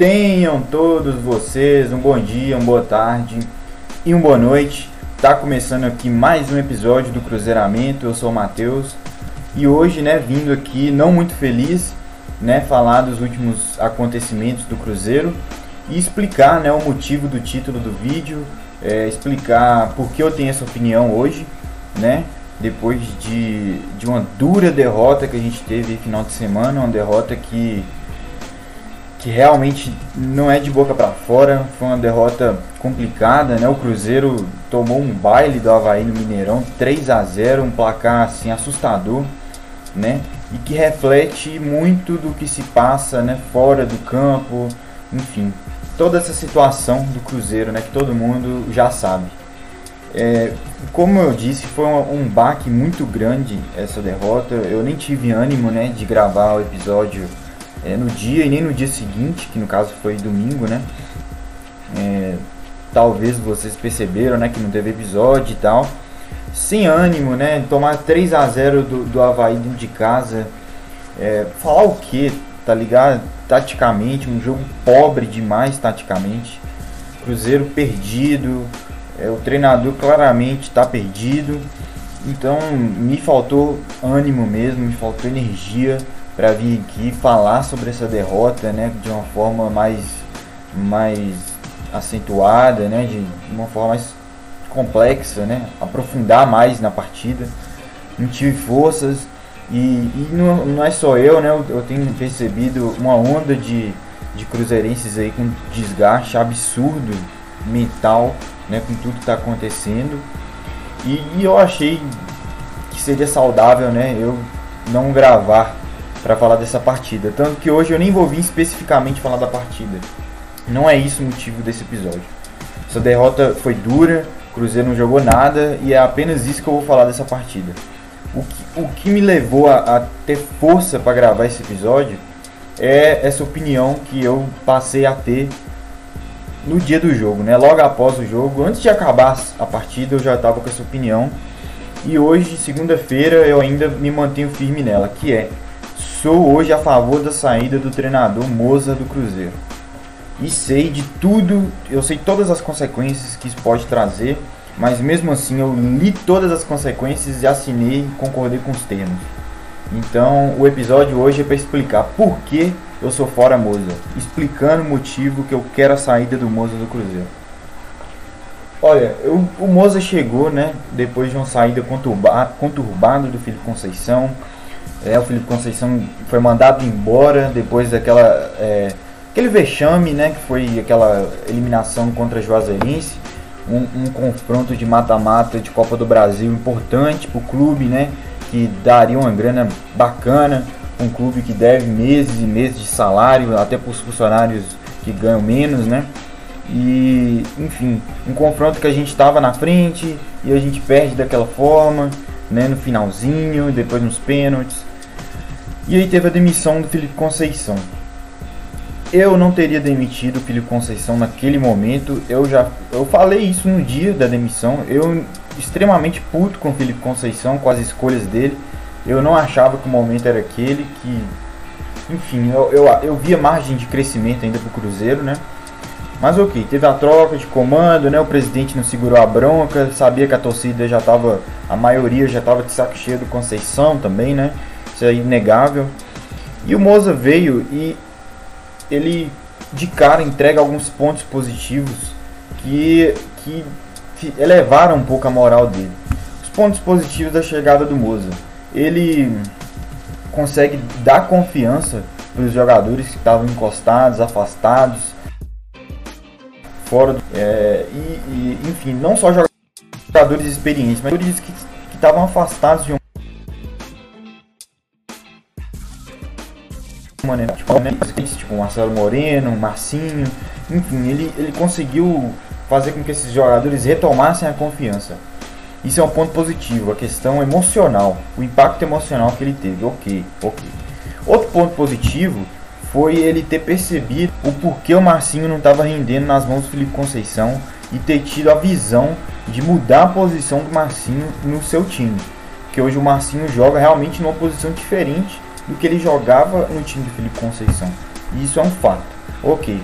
Tenham todos vocês um bom dia, uma boa tarde e uma boa noite. Tá começando aqui mais um episódio do Cruzeiramento. Eu sou o Matheus e hoje, né, vindo aqui não muito feliz, né, falar dos últimos acontecimentos do Cruzeiro e explicar, né, o motivo do título do vídeo, é, explicar por que eu tenho essa opinião hoje, né? Depois de, de uma dura derrota que a gente teve final de semana, uma derrota que que realmente não é de boca para fora, foi uma derrota complicada, né? O Cruzeiro tomou um baile do Havaí no Mineirão, 3 a 0, um placar assim assustador, né? E que reflete muito do que se passa, né, fora do campo, enfim, toda essa situação do Cruzeiro, né, que todo mundo já sabe. É, como eu disse, foi um, um baque muito grande essa derrota. Eu nem tive ânimo, né, de gravar o episódio é, no dia e nem no dia seguinte, que no caso foi domingo, né? É, talvez vocês perceberam, né, que não teve episódio e tal. Sem ânimo, né? Tomar 3 a 0 do, do Havaí dentro de casa. É, falar o que, tá ligado? Taticamente, um jogo pobre demais taticamente. Cruzeiro perdido. É, o treinador claramente está perdido. Então me faltou ânimo mesmo, me faltou energia para vir aqui falar sobre essa derrota, né, de uma forma mais mais acentuada, né, de uma forma mais complexa, né, aprofundar mais na partida. Não tive forças e, e não, não, é só eu, né, eu, eu, tenho percebido uma onda de, de cruzeirenses aí com desgaste absurdo mental, né, com tudo que está acontecendo. E, e eu achei que seria saudável, né, eu não gravar para falar dessa partida. Tanto que hoje eu nem vou vir especificamente falar da partida. Não é isso o motivo desse episódio. Essa derrota foi dura, o Cruzeiro não jogou nada e é apenas isso que eu vou falar dessa partida. O que, o que me levou a, a ter força para gravar esse episódio é essa opinião que eu passei a ter no dia do jogo, né? Logo após o jogo, antes de acabar a partida, eu já estava com essa opinião. E hoje, segunda-feira, eu ainda me mantenho firme nela, que é Sou hoje a favor da saída do treinador Moza do Cruzeiro. E sei de tudo, eu sei todas as consequências que isso pode trazer, mas mesmo assim eu li todas as consequências e assinei e concordei com os termos. Então o episódio hoje é para explicar por que eu sou fora Moza, explicando o motivo que eu quero a saída do Moza do Cruzeiro. Olha, eu, o Moza chegou, né, depois de uma saída conturbada do Felipe Conceição, é, o Felipe Conceição foi mandado embora depois daquela. É, aquele vexame, né? Que foi aquela eliminação contra a Juazeirense. Um, um confronto de mata-mata de Copa do Brasil importante para o clube, né? Que daria uma grana bacana. Um clube que deve meses e meses de salário, até para os funcionários que ganham menos, né? E, enfim, um confronto que a gente estava na frente e a gente perde daquela forma, né? No finalzinho, depois nos pênaltis. E aí teve a demissão do Felipe Conceição. Eu não teria demitido o Felipe Conceição naquele momento. Eu já eu falei isso no dia da demissão. Eu extremamente puto com o Felipe Conceição, com as escolhas dele. Eu não achava que o momento era aquele que enfim, eu, eu, eu via margem de crescimento ainda para o Cruzeiro, né? Mas ok, teve a troca de comando, né? O presidente não segurou a bronca, sabia que a torcida já estava, a maioria já estava de saco cheio do Conceição também, né? Isso é inegável. E o Moza veio e ele de cara entrega alguns pontos positivos que, que elevaram um pouco a moral dele. Os pontos positivos da chegada do Moza. Ele consegue dar confiança para os jogadores que estavam encostados, afastados, fora do, é, e, e, enfim, não só jogadores experientes, mas jogadores que, estavam afastados de um né? Tipo, né? tipo Marcelo Moreno, Marcinho, enfim, ele, ele conseguiu fazer com que esses jogadores retomassem a confiança. Isso é um ponto positivo, a questão emocional, o impacto emocional que ele teve, ok, ok. Outro ponto positivo foi ele ter percebido o porquê o Marcinho não estava rendendo nas mãos do Felipe Conceição e ter tido a visão de mudar a posição do Marcinho no seu time. Que hoje o Marcinho joga realmente numa posição diferente do que ele jogava no time de Felipe Conceição. E isso é um fato. Ok.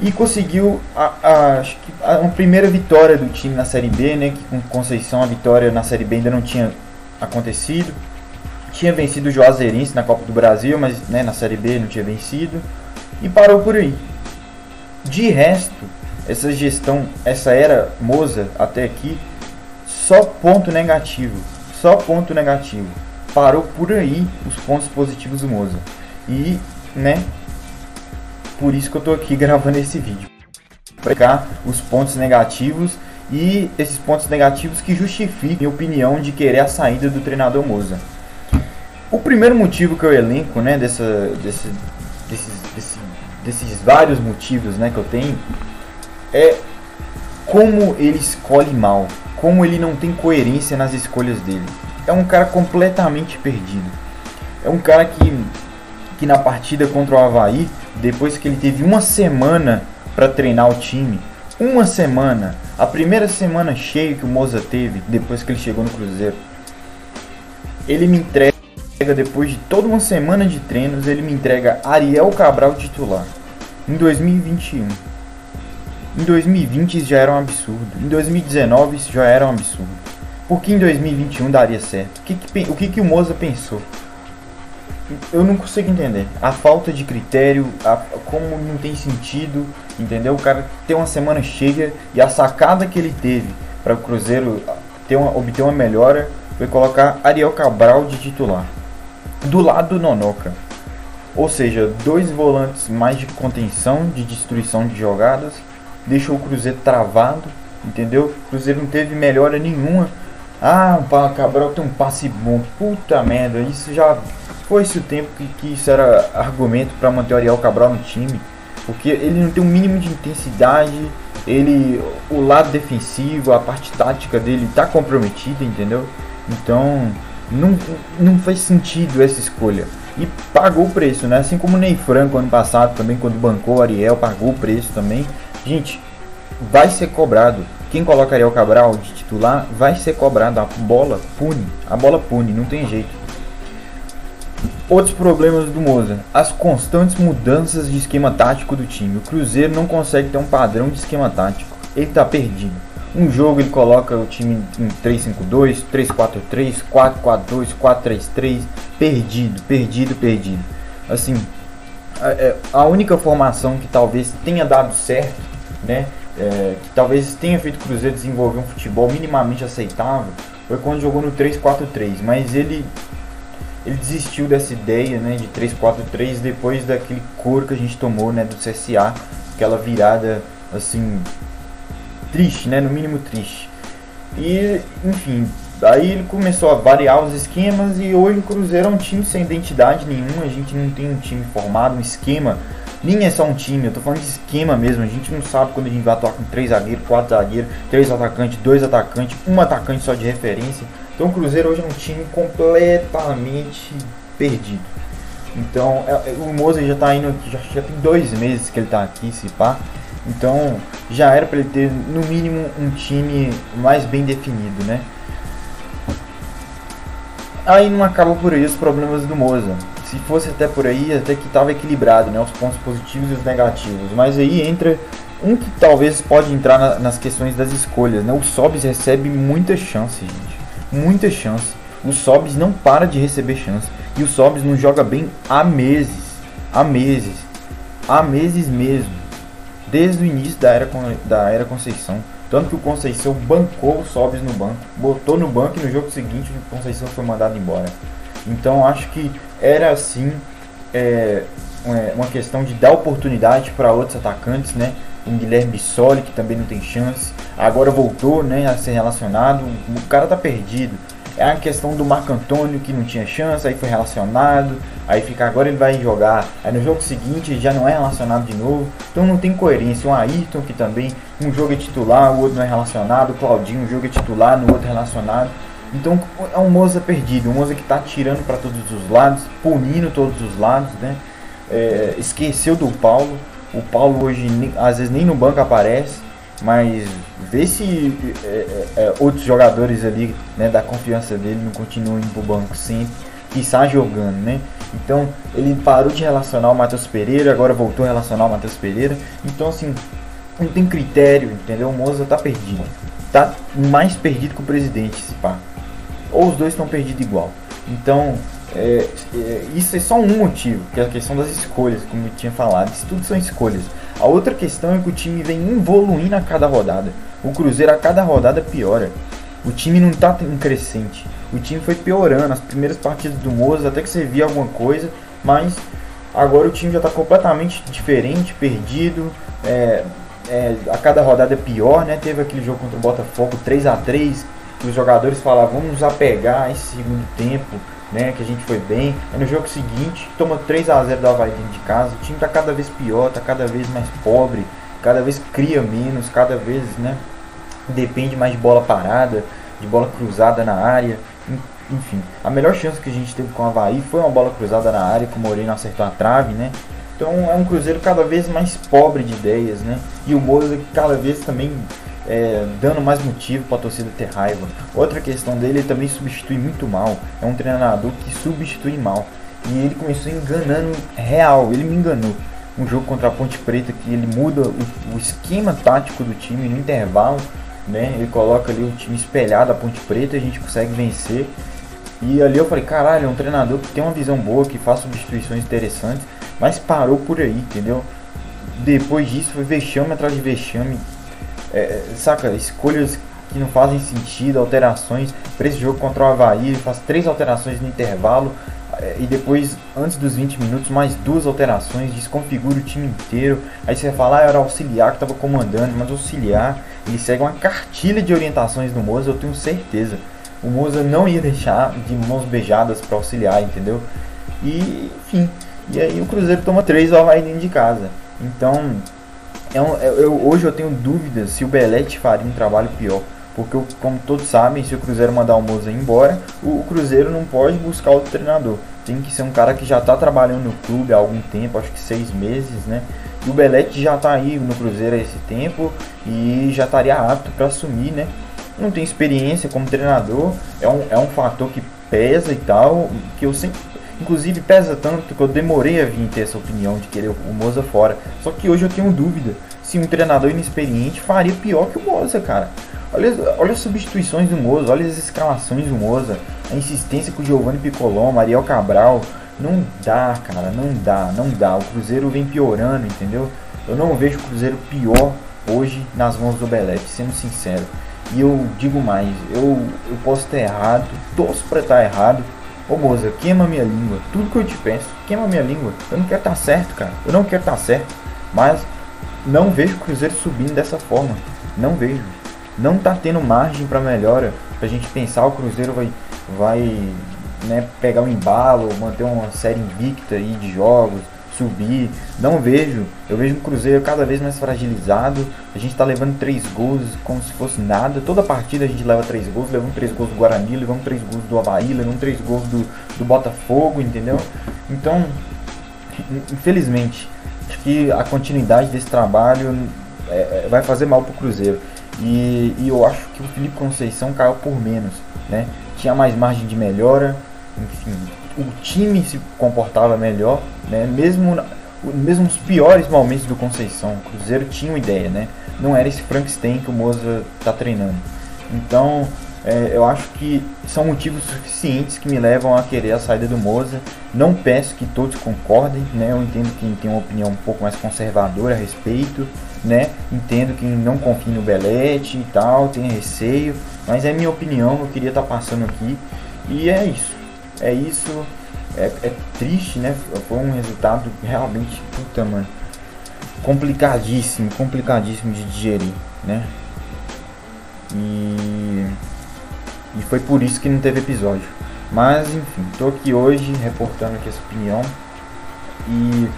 E conseguiu a, a, acho que a, uma primeira vitória do time na Série B, né? Que com Conceição a vitória na Série B ainda não tinha acontecido. Tinha vencido o Juazeirense na Copa do Brasil, mas né, na Série B não tinha vencido. E parou por aí. De resto, essa gestão, essa era Moza até aqui, só ponto negativo. Só ponto negativo. Parou por aí os pontos positivos do Moza. E, né, por isso que eu tô aqui gravando esse vídeo. Para cá os pontos negativos e esses pontos negativos que justificam a opinião de querer a saída do treinador Moza. O primeiro motivo que eu elenco, né, dessa, desse, desses, desses, desses vários motivos né, que eu tenho, é como ele escolhe mal, como ele não tem coerência nas escolhas dele. É um cara completamente perdido. É um cara que, que na partida contra o Havaí, depois que ele teve uma semana para treinar o time, uma semana, a primeira semana cheia que o Moza teve depois que ele chegou no Cruzeiro, ele me entrega depois de toda uma semana de treinos, ele me entrega Ariel Cabral titular em 2021. Em 2020 isso já era um absurdo. Em 2019 isso já era um absurdo. Por que em 2021 daria certo? O que, que, o, que, que o Moza pensou? Eu não consigo entender. A falta de critério, a, como não tem sentido, entendeu? O cara ter uma semana cheia e a sacada que ele teve para o Cruzeiro ter uma, obter uma melhora foi colocar Ariel Cabral de titular. Do lado do Nonoca. Ou seja, dois volantes mais de contenção, de destruição de jogadas deixou o Cruzeiro travado, entendeu? O Cruzeiro não teve melhora nenhuma. Ah, o Cabral tem um passe bom. Puta merda, isso já foi-se o tempo que, que isso era argumento para manter o Ariel Cabral no time. Porque ele não tem um mínimo de intensidade, ele o lado defensivo, a parte tática dele está comprometida, entendeu? Então, não, não faz sentido essa escolha. E pagou o preço, né? Assim como o Ney Franco ano passado também, quando bancou o Ariel, pagou o preço também. Gente, vai ser cobrado. Quem colocaria o Cabral de titular vai ser cobrado. A bola pune. A bola pune, não tem jeito. Outros problemas do Moza: as constantes mudanças de esquema tático do time. O Cruzeiro não consegue ter um padrão de esquema tático. Ele está perdido. Um jogo ele coloca o time em 3-5-2, 3-4-3, 4-4-2, 4-3-3. Perdido, perdido, perdido. Assim, é, a única formação que talvez tenha dado certo né? É, que talvez tenha feito o Cruzeiro desenvolver um futebol minimamente aceitável foi quando jogou no 3-4-3, mas ele ele desistiu dessa ideia, né, de 3-4-3 depois daquele cor que a gente tomou, né, do CSA, aquela virada assim triste, né, no mínimo triste. E, enfim, daí ele começou a variar os esquemas e hoje o Cruzeiro é um time sem identidade nenhuma, a gente não tem um time formado, um esquema nem é só um time, eu tô falando de esquema mesmo. A gente não sabe quando a gente vai atuar com três zagueiros, quatro zagueiros, três atacantes, dois atacantes, um atacante só de referência. Então o Cruzeiro hoje é um time completamente perdido. Então é, é, o Moza já tá indo aqui, já, já tem dois meses que ele tá aqui, se pá. Então já era para ele ter no mínimo um time mais bem definido, né? Aí não acaba por aí os problemas do Moza se fosse até por aí, até que estava equilibrado, né? Os pontos positivos e os negativos. Mas aí entra um que talvez pode entrar na, nas questões das escolhas, né? O Sobs recebe muita chance, gente. Muita chance. O Sobs não para de receber chance. E o Sobs não joga bem há meses. Há meses. Há meses mesmo. Desde o início da era, da era Conceição. Tanto que o Conceição bancou o Sobs no banco. Botou no banco e no jogo seguinte o Conceição foi mandado embora. Então acho que era assim é, uma questão de dar oportunidade para outros atacantes, né? O Guilherme Bissoli, que também não tem chance, agora voltou né, a ser relacionado. O cara tá perdido. É a questão do Marco Antônio que não tinha chance, aí foi relacionado, aí fica agora ele vai jogar, aí no jogo seguinte já não é relacionado de novo, então não tem coerência. O Ayrton que também um jogo é titular, o outro não é relacionado, o Claudinho um jogo é titular, no outro é relacionado. Então é um Moza perdido, um Moza que está tirando para todos os lados, punindo todos os lados, né? É, esqueceu do Paulo. O Paulo hoje às vezes nem no banco aparece, mas vê se é, é, é, outros jogadores ali né, da confiança dele não continuam indo pro banco sempre. que está jogando, né? Então ele parou de relacionar o Matheus Pereira, agora voltou a relacionar o Matheus Pereira. Então assim, não tem critério, entendeu? O Moza tá perdido. Tá mais perdido que o presidente, se pá. Ou os dois estão perdidos igual. Então, é, é, isso é só um motivo, que é a questão das escolhas, como eu tinha falado. Isso tudo são escolhas. A outra questão é que o time vem evoluindo a cada rodada. O Cruzeiro a cada rodada piora. O time não tá em crescente. O time foi piorando. As primeiras partidas do Moza até que você via alguma coisa, mas agora o time já está completamente diferente, perdido. É, é, a cada rodada é pior, né? Teve aquele jogo contra o Botafogo 3 a 3 que os jogadores falavam, vamos nos apegar esse segundo tempo, né? Que a gente foi bem. Aí no jogo seguinte, toma 3 a 0 do Havaí dentro de casa, o time tá cada vez pior, tá cada vez mais pobre, cada vez cria menos, cada vez, né? Depende mais de bola parada, de bola cruzada na área. Enfim, a melhor chance que a gente teve com o Havaí foi uma bola cruzada na área que o Moreno acertou a trave, né? Então é um Cruzeiro cada vez mais pobre de ideias, né? E o Moza cada vez também é, dando mais motivo para a torcida ter raiva. Outra questão dele, ele também substitui muito mal. É um treinador que substitui mal. E ele começou enganando real, ele me enganou. Um jogo contra a Ponte Preta que ele muda o, o esquema tático do time no intervalo, né? Ele coloca ali o time espelhado a Ponte Preta, a gente consegue vencer. E ali eu falei, caralho, é um treinador que tem uma visão boa, que faz substituições interessantes. Mas parou por aí, entendeu? Depois disso foi vexame atrás de vexame. É, saca, escolhas que não fazem sentido, alterações. Para esse jogo contra o Havaí, faz três alterações no intervalo. É, e depois, antes dos 20 minutos, mais duas alterações, desconfigura o time inteiro. Aí você vai falar, ah, era auxiliar que estava comandando, mas auxiliar, ele segue uma cartilha de orientações do Moza, eu tenho certeza. O Moza não ia deixar de mãos beijadas para auxiliar, entendeu? E, enfim, e aí o Cruzeiro toma 3 ao Havaí dentro de casa. Então, é um, é, eu, hoje eu tenho dúvidas se o Belete faria um trabalho pior. Porque, como todos sabem, se o Cruzeiro mandar o Moza embora, o, Cruzeiro não pode buscar outro treinador. Tem que ser um cara que já está trabalhando no clube há algum tempo, acho que seis meses, né? E o Belete já está aí no Cruzeiro há esse tempo e já estaria apto para assumir, né? Não tem experiência como treinador, é um, é um fator que pesa e tal, que eu sempre Inclusive pesa tanto que eu demorei a vir ter essa opinião de querer o Moza fora. Só que hoje eu tenho dúvida se um treinador inexperiente faria pior que o Moza, cara. Olha, olha as substituições do Moza, olha as escalações do Moza, a insistência com o Giovanni Piccolom, Mariel Cabral. Não dá, cara, não dá, não dá. O Cruzeiro vem piorando, entendeu? Eu não vejo o Cruzeiro pior hoje nas mãos do Belete, sendo sincero. E eu digo mais, eu, eu posso estar errado, torço para estar errado, Ô moça, queima minha língua. Tudo que eu te peço, queima minha língua. Eu não quero estar tá certo, cara. Eu não quero estar tá certo. Mas não vejo o Cruzeiro subindo dessa forma. Não vejo. Não tá tendo margem para melhora. Pra gente pensar o Cruzeiro vai, vai né, pegar um embalo, manter uma série invicta aí de jogos, subir. Não vejo. Eu vejo o Cruzeiro cada vez mais fragilizado. A gente está levando três gols como se fosse nada. Toda partida a gente leva três gols. Levamos três gols do Guarani, levamos três gols do Havaí, levamos três gols do, do Botafogo, entendeu? Então, infelizmente, acho que a continuidade desse trabalho é, é, vai fazer mal pro Cruzeiro. E, e eu acho que o Felipe Conceição caiu por menos, né? Tinha mais margem de melhora, enfim, o time se comportava melhor, né? Mesmo, mesmo os piores momentos do Conceição, o Cruzeiro tinha uma ideia, né? Não era esse Frankenstein que o Moza está treinando. Então, é, eu acho que são motivos suficientes que me levam a querer a saída do Moza. Não peço que todos concordem, né? Eu entendo quem tem uma opinião um pouco mais conservadora a respeito, né? Entendo quem não confia no Belete e tal, tem receio, mas é minha opinião, eu queria estar tá passando aqui. E é isso é isso. É, é, triste, né? Foi um resultado realmente, puta, mano. Complicadíssimo, complicadíssimo de digerir, né? E, e foi por isso que não teve episódio. Mas enfim, tô aqui hoje reportando aqui essa opinião. E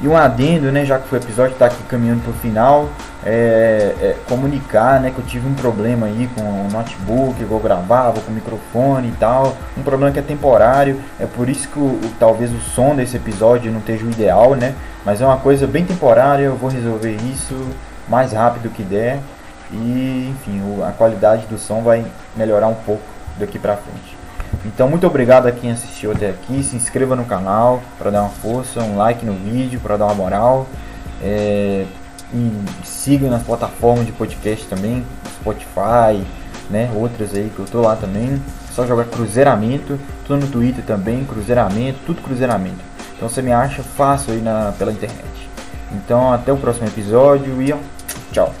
e um adendo, né, já que o episódio está aqui caminhando para o final, é, é, comunicar né, que eu tive um problema aí com o notebook, eu gravava com o microfone e tal, um problema que é temporário, é por isso que o, talvez o som desse episódio não esteja o ideal, né, mas é uma coisa bem temporária, eu vou resolver isso mais rápido que der. E enfim, a qualidade do som vai melhorar um pouco daqui para frente. Então, muito obrigado a quem assistiu até aqui. Se inscreva no canal para dar uma força, um like no vídeo para dar uma moral. É, e siga nas plataformas de podcast também, Spotify, né? Outras aí que eu tô lá também. Só jogar Cruzeiramento, tô no Twitter também, Cruzeiramento, tudo Cruzeiramento. Então você me acha fácil aí na, pela internet. Então até o próximo episódio e ó, tchau.